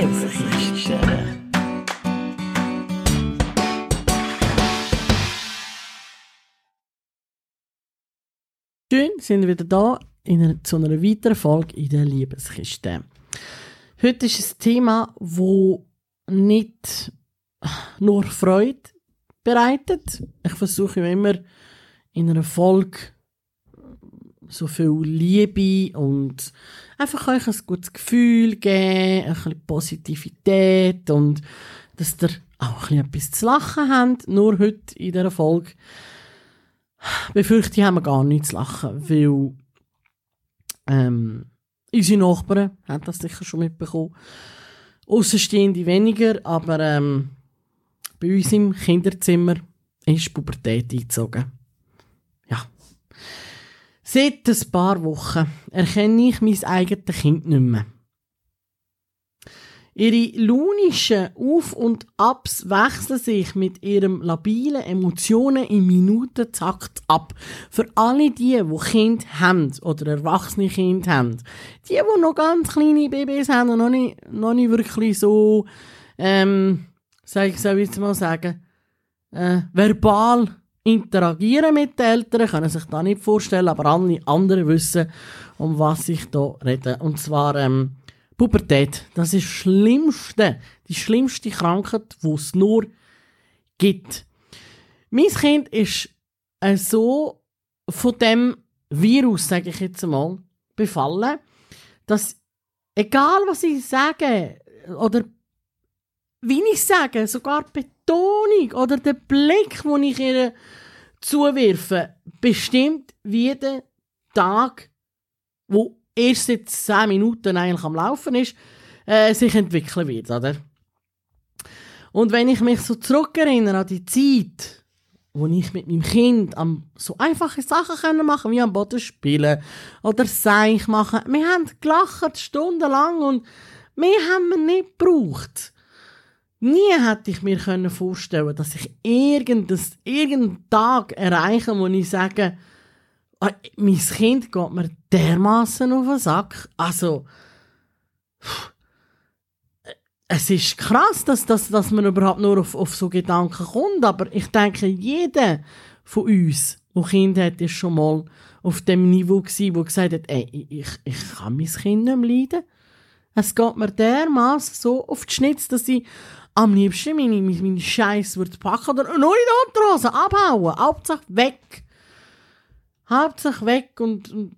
Liebeskiste. Schön, sind wir wieder da in einer, zu einer weiteren Folge in der Liebeskiste. Heute ist ein Thema, wo nicht nur Freude bereitet. Ich versuche immer in einer Folge so viel Liebe und einfach euch ein gutes Gefühl geben, ein bisschen Positivität und dass ihr auch ein bisschen etwas zu lachen habt. Nur heute in dieser Folge befürchte ich, haben wir gar nichts zu lachen, weil ähm, unsere Nachbarn haben das sicher schon mitbekommen. Außenstehende weniger, aber ähm, bei uns im Kinderzimmer ist Pubertät eingezogen. Ja. Seit ein paar Wochen erkenne ich mein eigenes Kind nicht mehr. Ihre launischen Auf- und Abs wechseln sich mit ihrem labilen Emotionen im Minutentakt ab. Für alle die, die Kind haben oder erwachsene Kind haben. Die, die noch ganz kleine Babys haben und noch nicht, noch nicht wirklich so, ähm, soll ich jetzt mal sagen, äh, verbal interagieren mit den Eltern, können sich da nicht vorstellen, aber alle anderen wissen, um was ich da rede. Und zwar, ähm, Pubertät, das ist das Schlimmste, die schlimmste Krankheit, die es nur gibt. Mein Kind ist äh, so von dem Virus, sage ich jetzt mal, befallen, dass egal was ich sage oder wie ich sage, sogar die Betonung oder der Blick, den ich ihr zuwerfe, bestimmt jeden Tag, wo erst seit 10 Minuten eigentlich am Laufen ist, äh, sich entwickeln wird, oder? Und wenn ich mich so zurückerinnere an die Zeit, wo ich mit meinem Kind am so einfache Sachen können machen, wie am Boden spielen oder Seich machen, wir haben gelacht stundenlang und mehr haben wir nicht gebraucht. Nie hätte ich mir vorstellen, dass ich irgendeinen Tag erreiche, wo ich sage, Ah, mein Kind geht mir dermaßen auf den Sack. Also, es ist krass, dass, dass, dass man überhaupt nur auf, auf so Gedanken kommt, aber ich denke, jeder von uns, der Kind hat, ist schon mal auf dem Niveau gewesen, wo gesagt hat, ey, ich, ich kann mein Kind nicht mehr leiden. Es geht mir dermaßen so auf die Schnitz, dass ich am liebsten meine, meine, meine Scheiße packen oder nur in die Unterhose abhauen. Hauptsache weg. Hauptsache weg und, und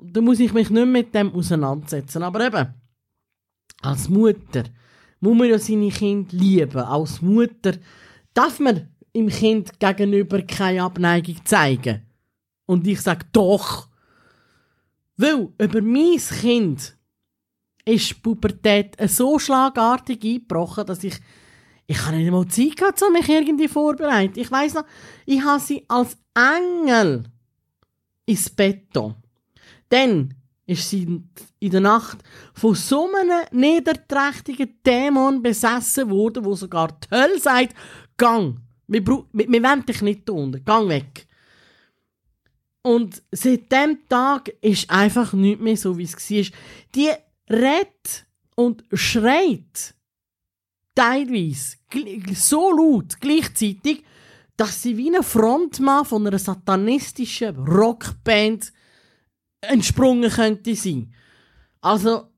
da muss ich mich nicht mit dem auseinandersetzen. Aber eben, als Mutter muss man ja seine Kinder lieben. Als Mutter darf man im Kind gegenüber keine Abneigung zeigen. Und ich sage doch. Weil über mein Kind ist die Pubertät so schlagartig eingebrochen, dass ich ich habe nicht mal Zeit gehabt, um mich irgendwie vorzubereiten. Ich weiß noch, ich habe sie als Engel ins Bett. Dann ist sie in der Nacht von so einem niederträchtigen Dämon besessen worden, wo sogar die Hölle sagt, gang, wir, wir, wir wollen dich nicht unten, gang weg. Und seit dem Tag ist einfach nicht mehr so, wie es war. Die redet und schreit teilweise so laut gleichzeitig, dass sie wie ein Frontmann von einer satanistischen Rockband entsprungen könnte sein. Also,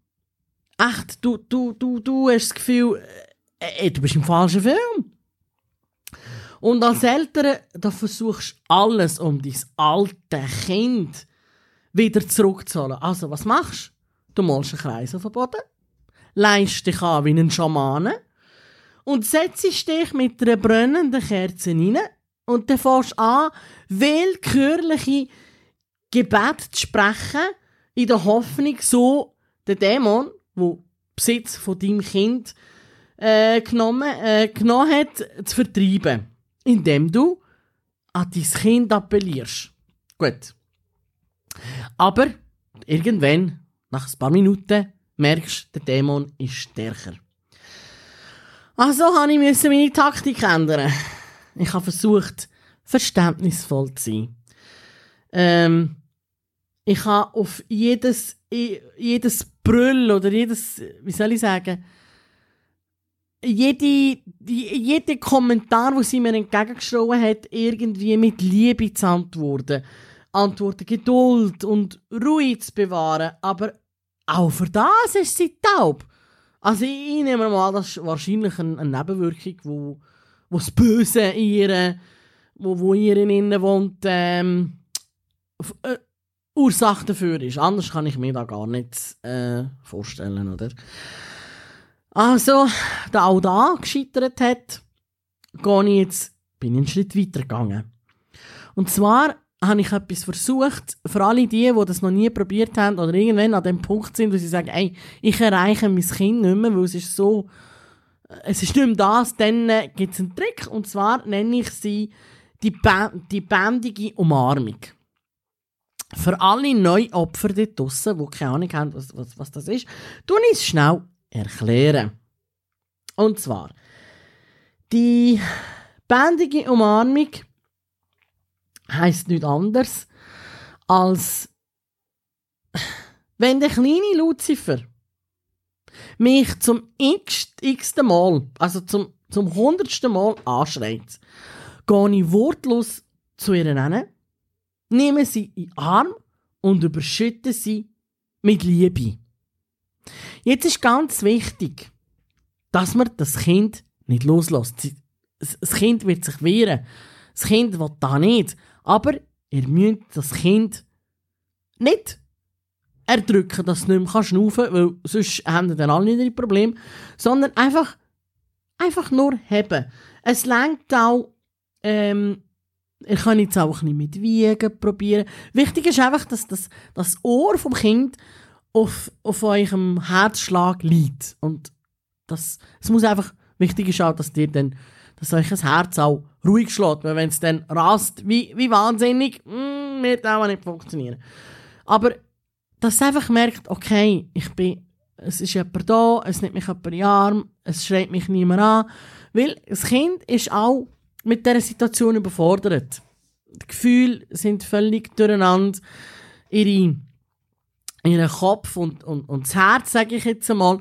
echt, du, du, du, du hast das Gefühl, äh, du bist im falschen Film. Und als Eltern, da versuchst du alles, um dein alte Kind wieder zurückzuholen. Also, was machst du? Malst einen Kreis auf den Boden, leist dich an wie ein Schamane und setzt dich mit einer brennenden Kerze rein und dann fährst an, willkürliche Gebete zu sprechen, in der Hoffnung, so den Dämon, der Besitz von deinem Kind äh, genommen, äh, genommen hat, zu vertreiben. Indem du an dein Kind appellierst. Gut. Aber irgendwann, nach ein paar Minuten, merkst du, der Dämon ist stärker. Also habe ich meine Taktik ändern. Ich habe versucht, verständnisvoll zu sein. Ähm, ich habe auf jedes, jedes Brüll oder jedes, wie soll ich sagen, jede, Kommentar, den sie mir entgegengeschrieben hat, irgendwie mit Liebe zu antworten. Antworten Geduld und Ruhe zu bewahren. Aber auch für das ist sie taub. Also ich nehme mal, das ist wahrscheinlich eine, eine Nebenwirkung, wo, wo das Böse in ihr, wo, wo in ihr innen wohnt, ähm, äh, Ursache dafür ist. Anders kann ich mir da gar nicht äh, vorstellen, oder? Also, da auch da gescheitert hat, gehe ich jetzt, bin ich einen Schritt weiter gegangen. Und zwar habe ich etwas versucht, für alle die, die das noch nie probiert haben oder irgendwann an dem Punkt sind, wo sie sagen, ey, ich erreiche mein Kind nicht mehr, weil es ist so, es ist nicht mehr das, dann äh, gibt es einen Trick, und zwar nenne ich sie die, ba die bändige Umarmung. Für alle Neuopfer dort draussen, die keine Ahnung haben, was, was, was das ist, tue ich es schnell erklären. Und zwar, die bändige Umarmung heißt nichts anderes als wenn der kleine Lucifer mich zum x-ten Mal, also zum, zum hundertsten Mal anschreit, gehe ich wortlos zu ihr hin, nehme sie in den Arm und überschütte sie mit Liebe. Jetzt ist ganz wichtig, dass man das Kind nicht loslässt. Das Kind wird sich wehren. Das Kind will da nicht. Aber ihr müsst das Kind nicht erdrücken, dass es nicht mehr schnaufen kann, weil sonst haben dann alle nicht ein Problem, sondern einfach, einfach nur haben. Es lenkt auch, ähm, ihr könnt jetzt auch ein bisschen mit Wiegen probieren. Wichtig ist einfach, dass das, das Ohr vom Kind auf, auf eurem Herzschlag liegt. Und das, es muss einfach, wichtig ist auch, dass ihr dann, dass euch das Herz auch ruhig schlägt. Weil wenn es dann rast, wie, wie wahnsinnig, mm, wird auch nicht funktionieren. Aber, dass ihr einfach merkt, okay, ich bin, es ist jemand da, es nimmt mich jemand in den Arm, es schreit mich niemand an. Weil das Kind ist auch mit dieser Situation überfordert. Die Gefühle sind völlig durcheinander. Ihre ihren Kopf und, und, und das Herz, sage ich jetzt einmal,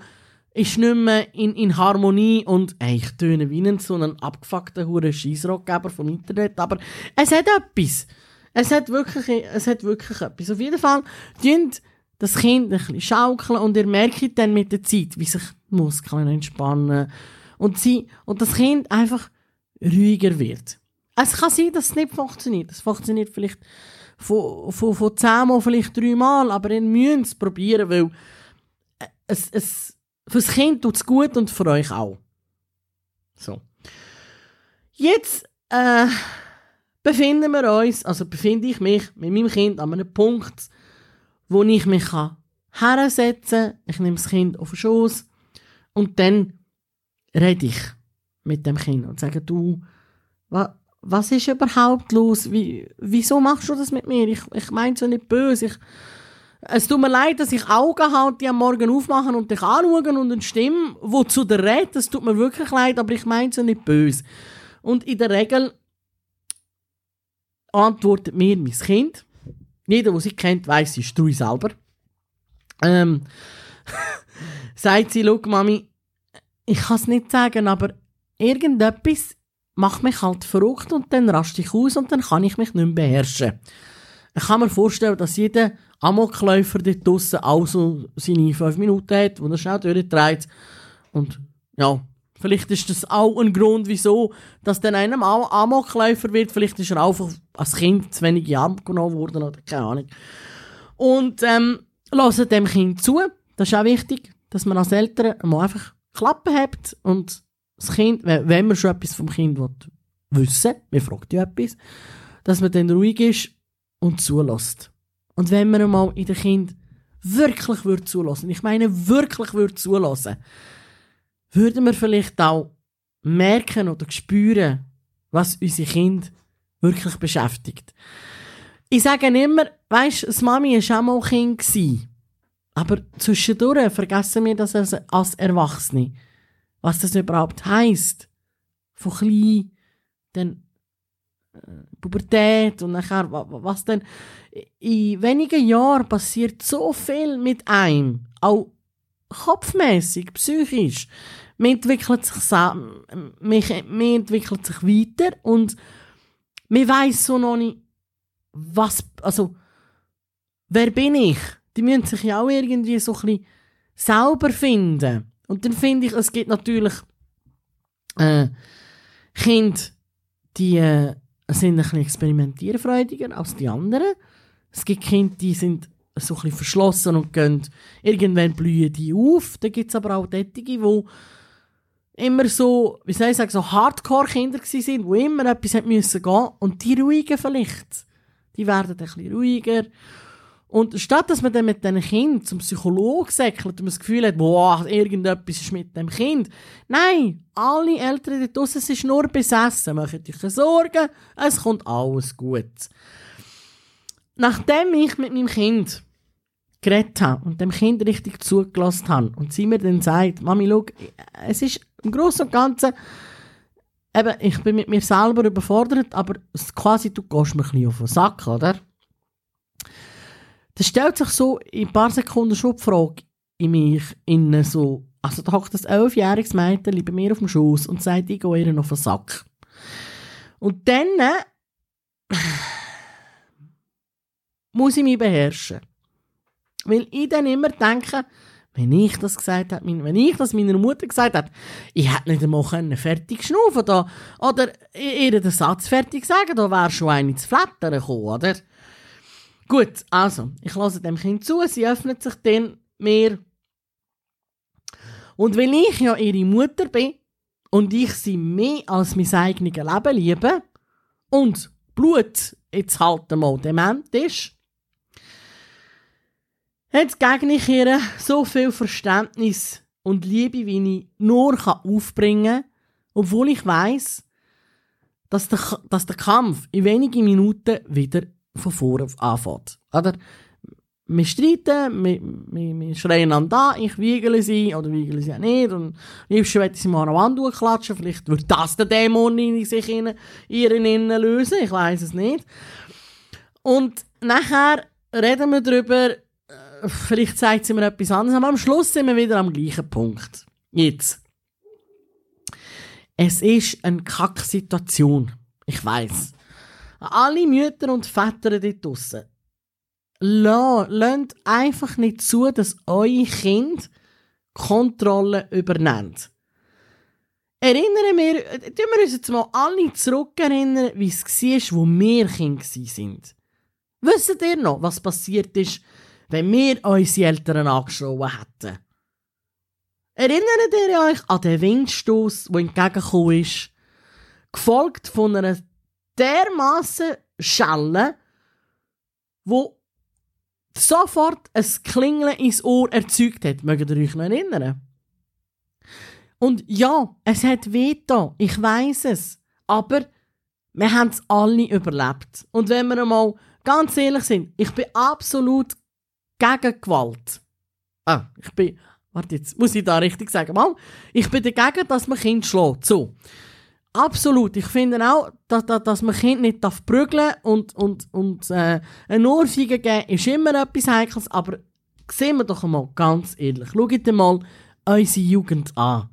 ist nicht mehr in, in Harmonie und ey, ich töne wie ein so einen abgefuckten hure Scheissrockgeber vom Internet, aber es hat etwas. Es hat wirklich, es hat wirklich etwas. Auf jeden Fall, dünnt das Kind ein bisschen schaukeln und ihr merkt dann mit der Zeit, wie sich die Muskeln entspannen und sie, und das Kind einfach ruhiger wird. Es kann sein, dass es nicht funktioniert. Es funktioniert vielleicht von, von, von zehnmal vielleicht dreimal, aber ihr müsst es probieren, weil es, es, fürs Kind tut es gut und für euch auch. So. Jetzt äh, befinden wir uns, also befinde ich mich mit meinem Kind an einem Punkt, wo ich mich kann hersetzen kann. Ich nehme das Kind auf den Schoß und dann rede ich mit dem Kind und sage, du, was, was ist überhaupt los? Wie, wieso machst du das mit mir? Ich, ich meine so nicht böse. Ich, es tut mir leid, dass ich Augen halt die am Morgen aufmachen und dich anschauen und eine Stimme, die zu dir redet. Es tut mir wirklich leid, aber ich meine so nicht böse. Und in der Regel antwortet mir mein Kind. Jeder, der sie kennt, weiß, sie ist du selber. Ähm, sagt sie, schau, Mami, ich kann es nicht sagen, aber irgendetwas macht mich halt verrückt und dann raste ich aus und dann kann ich mich nicht mehr beherrschen. Ich kann mir vorstellen, dass jeder Amokläufer dort draussen auch so seine fünf Minuten hat, wo er schnell durchdreht. Und ja, vielleicht ist das auch ein Grund, wieso, dass dann einem Amokläufer wird. Vielleicht ist er einfach als Kind zu wenig Arm genommen worden oder keine Ahnung. Und ähm, lassen dem Kind zu. Das ist auch wichtig, dass man als Eltern mal einfach Klappe hat und das Kind, wenn man schon etwas vom Kind will, wissen wir fragt ja etwas, dass man dann ruhig ist und zulässt. Und wenn man einmal in den Kind wirklich würde zulassen, ich meine wirklich würde zulassen, würden wir vielleicht auch merken oder spüren, was unsere Kind wirklich beschäftigt. Ich sage immer, weißt, das Mami war auch mal Kind gewesen. Aber zwischendurch vergessen wir das als Erwachsene was das überhaupt heißt. Von klein, dann Pubertät und nachher, was denn. In wenigen Jahren passiert so viel mit einem. Auch kopfmäßig, psychisch. Man entwickelt sich, man, man entwickelt sich weiter und man weiß so noch nicht, was, also, wer bin ich? Die müssen sich ja auch irgendwie so ein bisschen selber finden. Und dann finde ich, es gibt natürlich äh, Kinder, die äh, sind ein bisschen experimentierfreudiger als die anderen. Es gibt Kinder, die sind so ein bisschen verschlossen und gehen, irgendwann blühen die auf. Dann gibt es aber auch Tätige, die immer so, wie soll ich sagen, so Hardcore-Kinder sind, die immer etwas haben müssen gehen und die ruhigen vielleicht, die werden ein bisschen ruhiger. Und statt dass man dann mit diesen Kind zum Psychologen säckelt und man das Gefühl hat, boah, irgendetwas ist mit dem Kind. Nein, alle Eltern da draussen sind nur besessen. Macht euch Sorgen, es kommt alles gut. Nachdem ich mit meinem Kind geredet habe und dem Kind richtig zugelassen habe und sie mir dann sagt, Mami, schau, es ist im Großen und Ganzen, eben, ich bin mit mir selber überfordert, aber quasi, du gehst mir ein bisschen auf den Sack, oder? Da stellt sich so in ein paar Sekunden schon die Frage in mich, innen so, also da hockt das elfjähriges Mädchen bei mir auf dem Schoß und sagt, ich gehe ihr auf den Sack. Und dann muss ich mich beherrschen. Weil ich dann immer denke, wenn ich das gesagt habe, wenn ich das meiner Mutter gesagt habe, ich hätte nicht einmal fertig schnaufen da, oder ihr den Satz fertig sagen, da wäre schon eine zu flattern gekommen, oder? Gut, also, ich lasse dem Kind zu, sie öffnet sich dann mir. Und weil ich ja ihre Mutter bin und ich sie mehr als mein eigenes Leben liebe und Blut jetzt halt einmal dement ist, Jetzt gegne ich ihr so viel Verständnis und Liebe, wie ich nur aufbringen kann, obwohl ich weiß, dass der, dass der Kampf in wenigen Minuten wieder von vorne anfängt. Oder? Wir streiten, wir, wir, wir schreien an da, ich wiegele sie oder wiegele sie auch nicht. Und liebst möchte ich sie mal an der Wand durchklatschen. Vielleicht wird das der Dämon in sich in ihren Innen lösen, ich weiß es nicht. Und nachher reden wir darüber, vielleicht zeigt sie mir etwas anderes, aber am Schluss sind wir wieder am gleichen Punkt. Jetzt. Es ist eine Kacksituation. Ich weiß. Alle Mütter und Väter dort draussen. Lasst einfach nicht zu, dass euer Kind Kontrolle übernimmt. Erinnern wir, tun wir uns jetzt mal alle zurückerinnern, wie es war, wo wir Kinder sind. Wisst ihr noch, was passiert ist, wenn wir unsere Eltern angeschrien hätten. Erinnert ihr euch an den Windstoß, der entgegengekommen ist, gefolgt von einer dermaßen Schelle, wo sofort ein Klingeln ins Ohr erzeugt hat. Mögt ihr euch noch erinnern? Und ja, es hat da, ich weiß es. Aber wir haben es alle überlebt. Und wenn wir einmal ganz ehrlich sind, ich bin absolut gegen Gewalt. Ah, ich bin, warte jetzt, muss ich da richtig sagen? Mal, ich bin dagegen, dass man Kind schlägt. So. Absolut. Ich finde auch, dass, dass, dass man Kind nicht darf prügeln und, und, und äh, eine Ohrfeige geben ist immer etwas Heikles, aber sehen wir doch einmal ganz ehrlich. Schaut mal unsere Jugend an.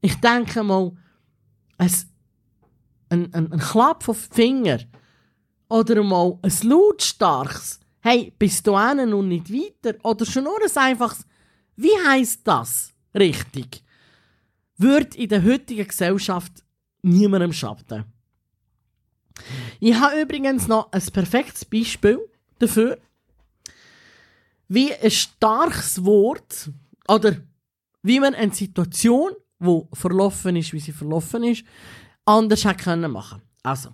Ich denke mal, ein, ein, ein, Klapp die Finger oder mal ein lautstarkes hey, bist du einen und nicht weiter? Oder schon nur ein einfaches, wie heißt das richtig? Wird in der heutigen Gesellschaft niemandem schaden. Ich habe übrigens noch ein perfektes Beispiel dafür, wie ein starkes Wort oder wie man eine Situation, wo verlaufen ist, wie sie verlaufen ist, anders hätte können machen. Also,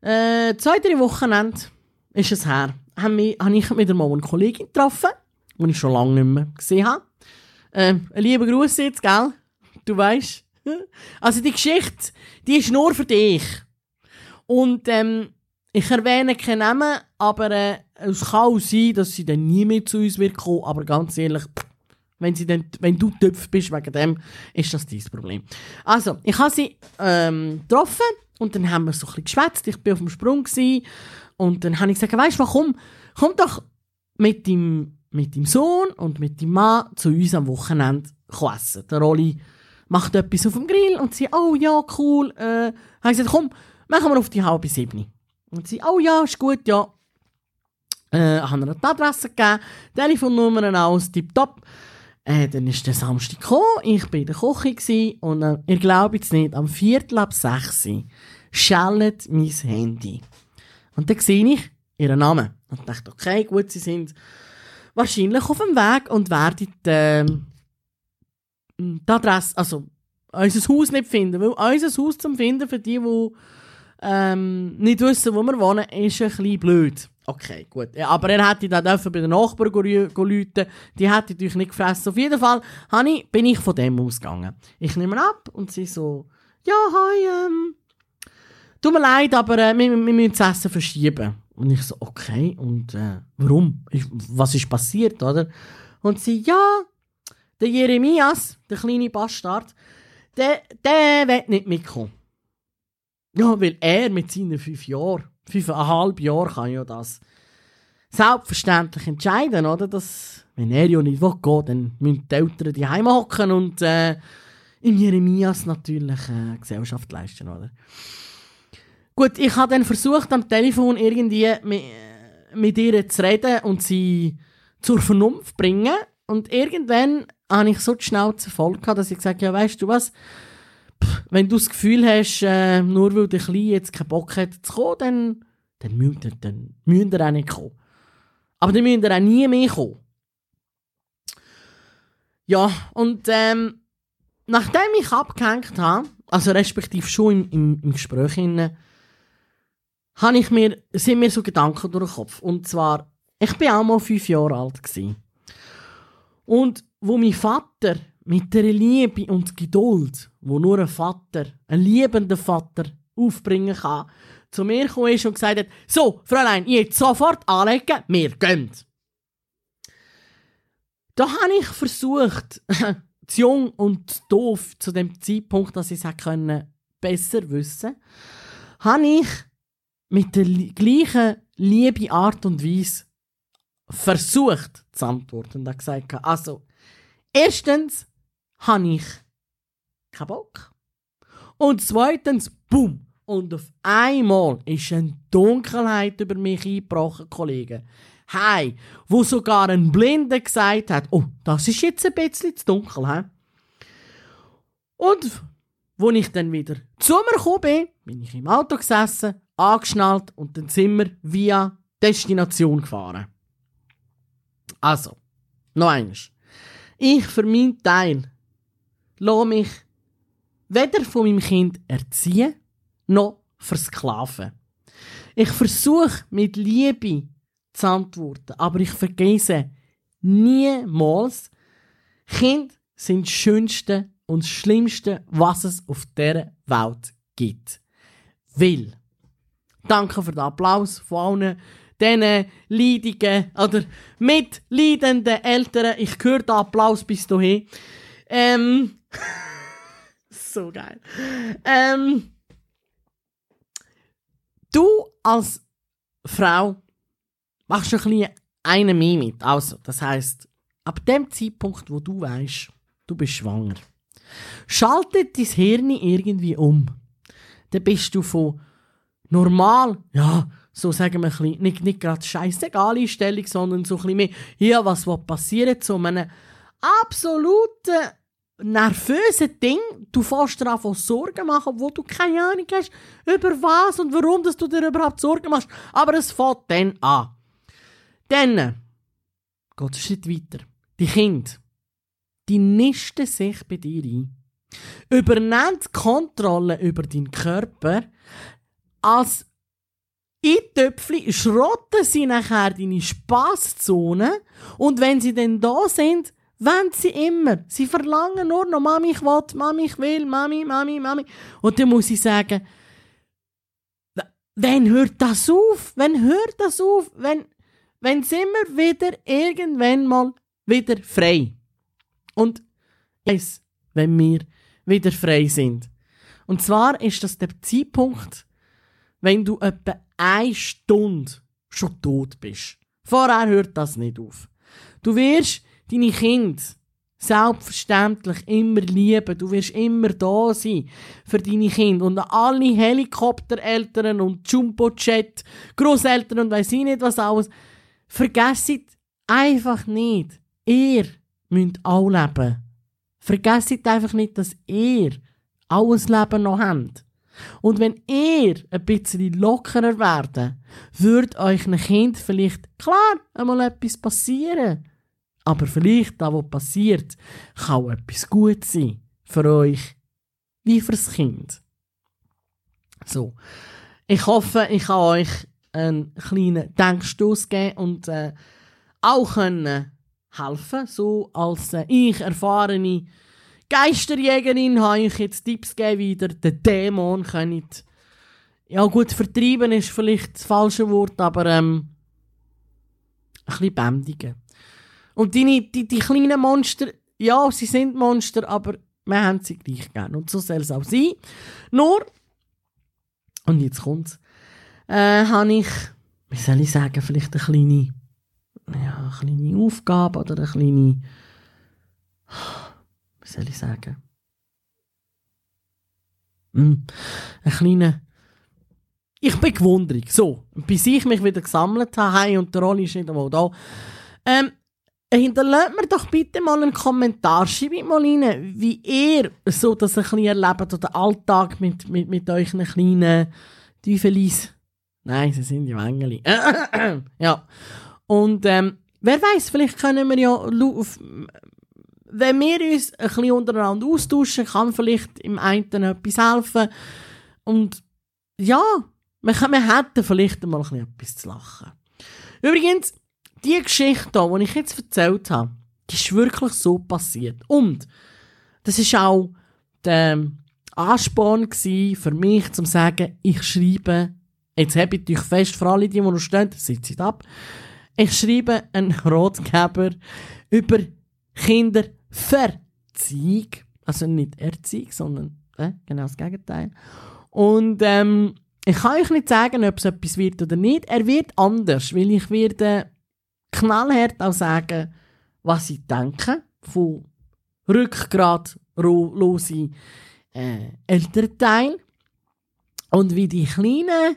äh, zwei, drei Wochenende ist es her, habe ich wieder mal eine Kollegin getroffen, die ich schon lange nicht mehr gesehen habe. Ein lieber Gruß jetzt, gell? Du weißt. Also die Geschichte, die ist nur für dich. Und ähm, ich erwähne keinen Namen, aber äh, es kann auch sein, dass sie dann nie mehr zu uns wird kommen. Aber ganz ehrlich, wenn, sie dann, wenn du Töpf bist wegen dem, ist das dein Problem. Also, ich habe sie ähm, getroffen und dann haben wir so ein bisschen geschwätzt. Ich war auf dem Sprung gewesen, und dann habe ich gesagt, weißt du komm, komm doch mit dem mit dem Sohn und mit dem Mann zu uns am Wochenende essen. Der Rolli macht etwas auf dem Grill und sie, oh ja, cool. Äh, haben gesagt, komm, machen wir auf die halbe sieben. Und sie, oh ja, ist gut, ja. Äh, haben ihr die Adresse gegeben, Telefonnummern aus, tipptopp. Äh, dann ist der Samstag gekommen, ich war in der Küche und äh, ihr glaubt es nicht, am Viertel ab sechs schallt mein Handy. Und dann sehe ich ihren Namen. Und dachte, okay, gut, sie sind wahrscheinlich auf dem Weg und werden äh, die Adresse, also unser Haus nicht finden. Weil unser Haus zum Finden für die, die ähm, nicht wissen, wo wir wohnen, ist ein bisschen blöd. Okay, gut. Ja, aber er hätte dann dürfen bei den Nachbarn läuten. Die hätte natürlich nicht gefressen. Auf jeden Fall ich, bin ich von dem ausgegangen. Ich nehme ab und sie so, ja, hi, ähm, tut mir leid, aber äh, wir, wir müssen das Essen verschieben. Und ich so, okay, und äh, warum? Ich, was ist passiert, oder? Und sie, ja, der Jeremias, der kleine Bastard, der, der will nicht mitkommen. Ja, weil er mit seinen fünf Jahren, fünfeinhalb Jahren kann ja das selbstverständlich entscheiden, oder? Dass, wenn er ja nicht will gehen, dann müssen die Eltern die Heim hocken und äh, im Jeremias natürlich äh, Gesellschaft leisten, oder? Gut, ich habe dann versucht, am Telefon irgendwie mit, mit ihr zu reden und sie zur Vernunft bringen. Und irgendwann habe ich so die Schnauze voll gehabt, dass ich gesagt habe, ja, weißt du was, wenn du das Gefühl hast, äh, nur weil der Kleine jetzt keinen Bock hat zu kommen, dann, dann, müsst ihr, dann müsst ihr auch nicht kommen. Aber dann müsst ihr auch nie mehr kommen. Ja, und ähm, nachdem ich abgehängt habe, also respektive schon im, im, im Gespräch, habe ich mir, sind mir so Gedanken durch den Kopf. Und zwar, ich bin auch mal fünf Jahre alt gewesen. Und wo mein Vater mit der Liebe und Geduld, wo nur ein Vater, ein liebender Vater aufbringen kann, zu mir gekommen ist und gesagt hat, so, Fräulein, jetzt sofort anlegen, wir gehen. Da habe ich versucht, zu jung und zu doof zu dem Zeitpunkt, dass ich es können, besser wissen, habe ich mit der gleichen liebe Art und Weise versucht zu antworten und habe gesagt, also, erstens habe ich keinen Bock. Und zweitens, bumm, und auf einmal ist eine Dunkelheit über mich eingebrochen, Kollegen. Hey, wo sogar ein Blinder gesagt hat, oh, das ist jetzt ein bisschen zu dunkel, he? Und wo ich dann wieder zu mir gekommen bin, bin ich im Auto gesessen, angeschnallt und dann sind wir via Destination gefahren. Also, noch eins. Ich für meinen Teil lasse mich weder von meinem Kind erziehen, noch versklaven. Ich versuche mit Liebe zu antworten, aber ich vergesse niemals, Kinder sind das Schönste und das Schlimmste, was es auf dieser Welt gibt. Will. Danke für den Applaus von allen diesen leidigen oder mitleidenden Eltern. Ich höre den Applaus bis dahin. Ähm, so geil. Ähm, du als Frau machst du ein bisschen einen mehr mit. Also, das heißt, ab dem Zeitpunkt, wo du weißt, du bist schwanger, schaltet dein Hirn irgendwie um. Dann bist du von normal, ja, so sagen wir ein bisschen, nicht, nicht gerade scheißegal Einstellung, sondern so ein bisschen mehr, ja, was passiert, so einem absoluten nervösen Ding, du fährst dir einfach Sorgen machen, obwohl du keine Ahnung hast, über was und warum dass du dir überhaupt Sorgen machst. Aber es fängt dann an. Dann geht es Schritt weiter. Die Kinder, die nisten sich bei dir ein. Übernehmen die Kontrolle über deinen Körper, als Eintöpfchen schrotten sie nachher deine Spasszone und wenn sie dann da sind, wollen sie immer. Sie verlangen nur noch, Mami, ich will, Mami, ich will, Mami, Mami, Mami. Und dann muss ich sagen, wenn hört das auf? Wenn hört das auf? Wenn, wenn sind wir wieder irgendwann mal wieder frei? Und es, wenn wir wieder frei sind. Und zwar ist das der Zeitpunkt, wenn du etwa eine Stunde schon tot bist. Vorher hört das nicht auf. Du wirst deine Kinder selbstverständlich immer lieben. Du wirst immer da sein für deine Kinder. Und alle Helikoptereltern und Jumbo-Jet, Großeltern und weiss ich nicht was alles. Vergesst einfach nicht, ihr müsst auch leben. Vergesst einfach nicht, dass ihr alles Leben noch habt. Und wenn ihr ein bisschen lockerer werdet, wird euch ein Kind vielleicht, klar, einmal etwas passieren. Aber vielleicht, da was passiert, kann auch etwas gut sein. Für euch, wie fürs Kind. So. Ich hoffe, ich kann euch einen kleinen Denkstoß geben und äh, auch können helfen. So als äh, ich erfahrene Geisterjägerin habe ich jetzt Tipps gegeben, wie ihr den Dämon könnt. Ja gut, vertreiben ist vielleicht das falsche Wort, aber ähm, ein bisschen bändigen. Und die, die, die kleinen Monster, ja, sie sind Monster, aber wir haben sie gleich gern. Und so soll es auch sein. Nur, und jetzt kommt's, äh, habe ich, wie soll ich sagen, vielleicht eine kleine, ja, eine kleine Aufgabe oder eine kleine, wie soll ich sagen, hm, eine kleine, ich bin gewundert. So, bis ich mich wieder gesammelt habe, und der Rolli ist nicht einmal da, ähm, Hinterlasst mir doch bitte mal einen Kommentar. Schreibt mal rein, wie ihr so das ein bisschen erlebt oder Alltag mit, mit, mit euch kleinen Teufelis. Nein, sie sind die Wengeli. ja. Und ähm, wer weiß, vielleicht können wir ja, wenn wir uns ein bisschen untereinander austauschen, kann vielleicht im einen etwas helfen. Und ja, wir, wir hätten vielleicht mal ein bisschen etwas zu lachen. Übrigens, die Geschichte hier, die ich jetzt erzählt habe, die ist wirklich so passiert. Und das ist auch der Ansporn für mich, zum zu sagen, ich schreibe, jetzt habe ich euch fest, für alle, die, die noch stehen, sitzt ab, ich schreibe einen Ratgeber über Kinderverziehung. Also nicht Erziehung, sondern äh, genau das Gegenteil. Und ähm, ich kann euch nicht sagen, ob es etwas wird oder nicht. Er wird anders, weil ich werde knallhart auch sagen, was ich denke, von rückgratlose äh, Elternteil und wie die kleinen,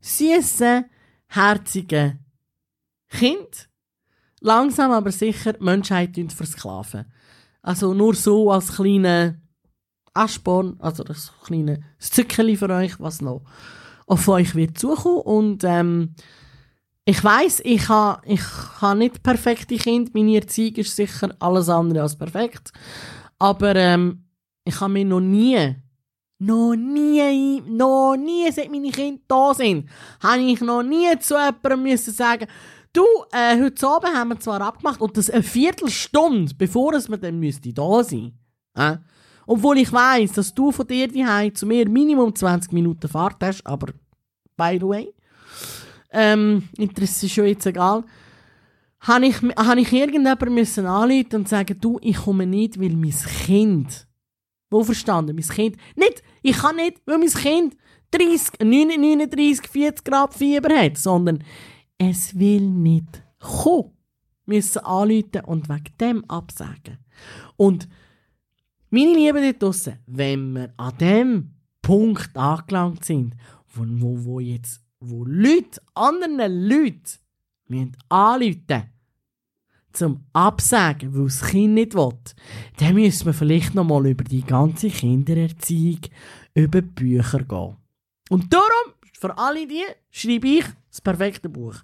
süßen, herzigen Kinder langsam aber sicher die Menschheit versklaven. Also nur so als kleine Aschborn, also das kleine Zückeli für euch, was noch auf euch wird zukommen und ähm, ich weiß, ich habe ich ha nicht perfekte Kinder. Meine Erziehung ist sicher alles andere als perfekt. Aber ähm, ich habe mir noch nie, noch nie, noch nie, seit meine Kinder da sind, habe ich noch nie zu jemandem müssen sagen, du, äh, heute Abend haben wir zwar abgemacht und das eine Viertelstunde, bevor es wir dann müsste da sein. Äh? Obwohl ich weiß, dass du von dir die zu mir Minimum 20 Minuten Fahrt hast, aber by the way ähm, interessiert schon jetzt egal, habe ich, hab ich irgendjemanden müssen anrufen und sagen, du, ich komme nicht, weil mein Kind, wo verstanden, mein Kind, nicht, ich kann nicht, weil mein Kind 30, 39, 40 Grad Fieber hat, sondern es will nicht kommen. Müssen anrufen und wegen dem absagen. Und meine Lieben dort draussen, wenn wir an dem Punkt angelangt sind, wo, wo, wo jetzt wo Leute anderen Leuten müssen anrufen zum Absagen, weil das Kind nicht will, dann müssen wir vielleicht noch mal über die ganze Kindererziehung über die Bücher gehen. Und darum, für alle die, schreibe ich das perfekte Buch.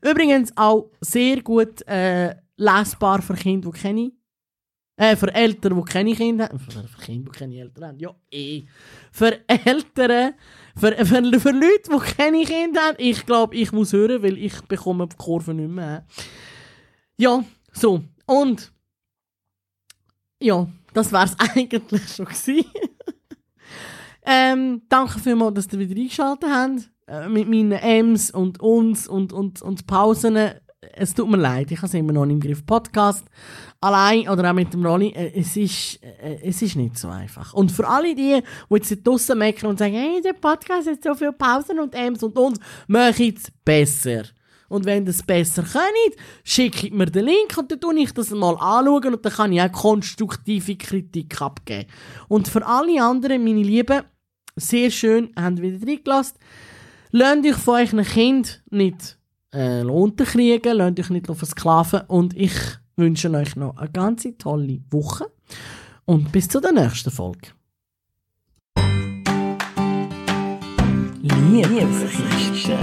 Übrigens auch sehr gut äh, lesbar für Kinder, die keine äh, für Eltern, die keine Kinder haben. Für, Kinder, die keine Eltern haben. Ja, eh. Für Eltern, für, für, für Leute, die keine Kinder haben. Ich glaube, ich muss hören, weil ich bekomme die Kurve nicht mehr. Ja, so. Und ja, das war es eigentlich schon ähm, danke vielmals, dass ihr wieder eingeschaltet habt. Äh, mit meinen M's und uns und, und, und Pausen es tut mir leid, ich habe es immer noch nicht im Griff. Podcast allein oder auch mit dem Rolli, äh, es ist, äh, es ist nicht so einfach. Und für alle die, die jetzt draussen meckern und sagen, hey, der Podcast hat so viele Pausen und Ems und uns, mach es besser. Und wenn das besser könnt, schickt mir den Link und dann tue ich das mal anschauen und dann kann ich auch konstruktive Kritik abgeben. Und für alle anderen, meine Lieben, sehr schön, ihr wieder reingelassen. Lasst euch von euren Kind nicht äh, unterkriegen, lasst euch nicht auf Sklaven und ich wünsche euch noch eine ganz tolle Woche und bis zur nächsten Folge. Liebesgeschichte.